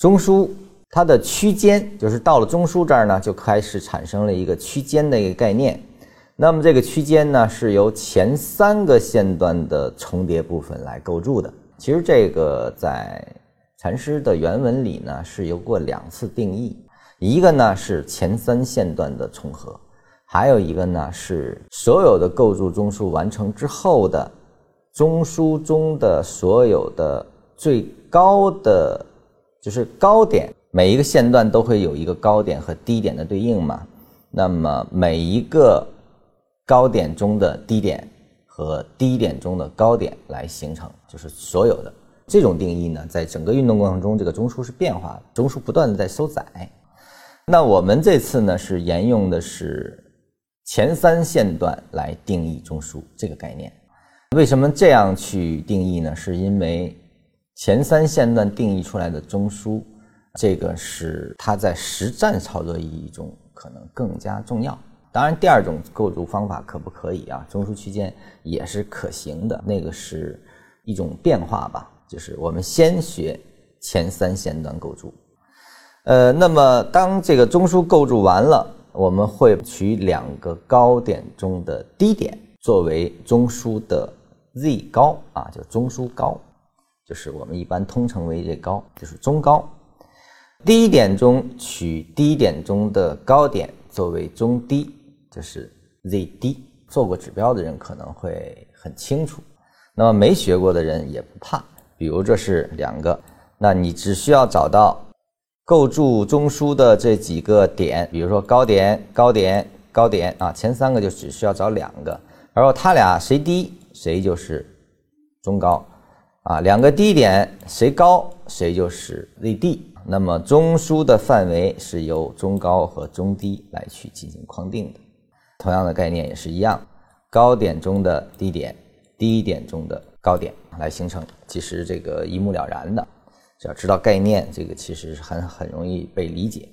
中枢它的区间，就是到了中枢这儿呢，就开始产生了一个区间的一个概念。那么这个区间呢，是由前三个线段的重叠部分来构筑的。其实这个在禅师的原文里呢，是有过两次定义，一个呢是前三线段的重合，还有一个呢是所有的构筑中枢完成之后的中枢中的所有的最高的就是高点，每一个线段都会有一个高点和低点的对应嘛。那么每一个高点中的低点和低点中的高点来形成，就是所有的这种定义呢，在整个运动过程中，这个中枢是变化的，中枢不断的在收窄。那我们这次呢是沿用的是前三线段来定义中枢这个概念。为什么这样去定义呢？是因为前三线段定义出来的中枢，这个是它在实战操作意义中可能更加重要。当然，第二种构筑方法可不可以啊？中枢区间也是可行的，那个是一种变化吧。就是我们先学前三线段构筑，呃，那么当这个中枢构筑完了，我们会取两个高点中的低点作为中枢的 z 高啊，就中枢高，就是我们一般通称为这高，就是中高。低点中取低点中的高点作为中低。就是 ZD，做过指标的人可能会很清楚，那么没学过的人也不怕。比如这是两个，那你只需要找到构筑中枢的这几个点，比如说高点、高点、高点啊，前三个就只需要找两个，然后它俩谁低谁就是中高啊，两个低点谁高谁就是 ZD。那么中枢的范围是由中高和中低来去进行框定的。同样的概念也是一样，高点中的低点，低点中的高点来形成，其实这个一目了然的，只要知道概念，这个其实是很很容易被理解。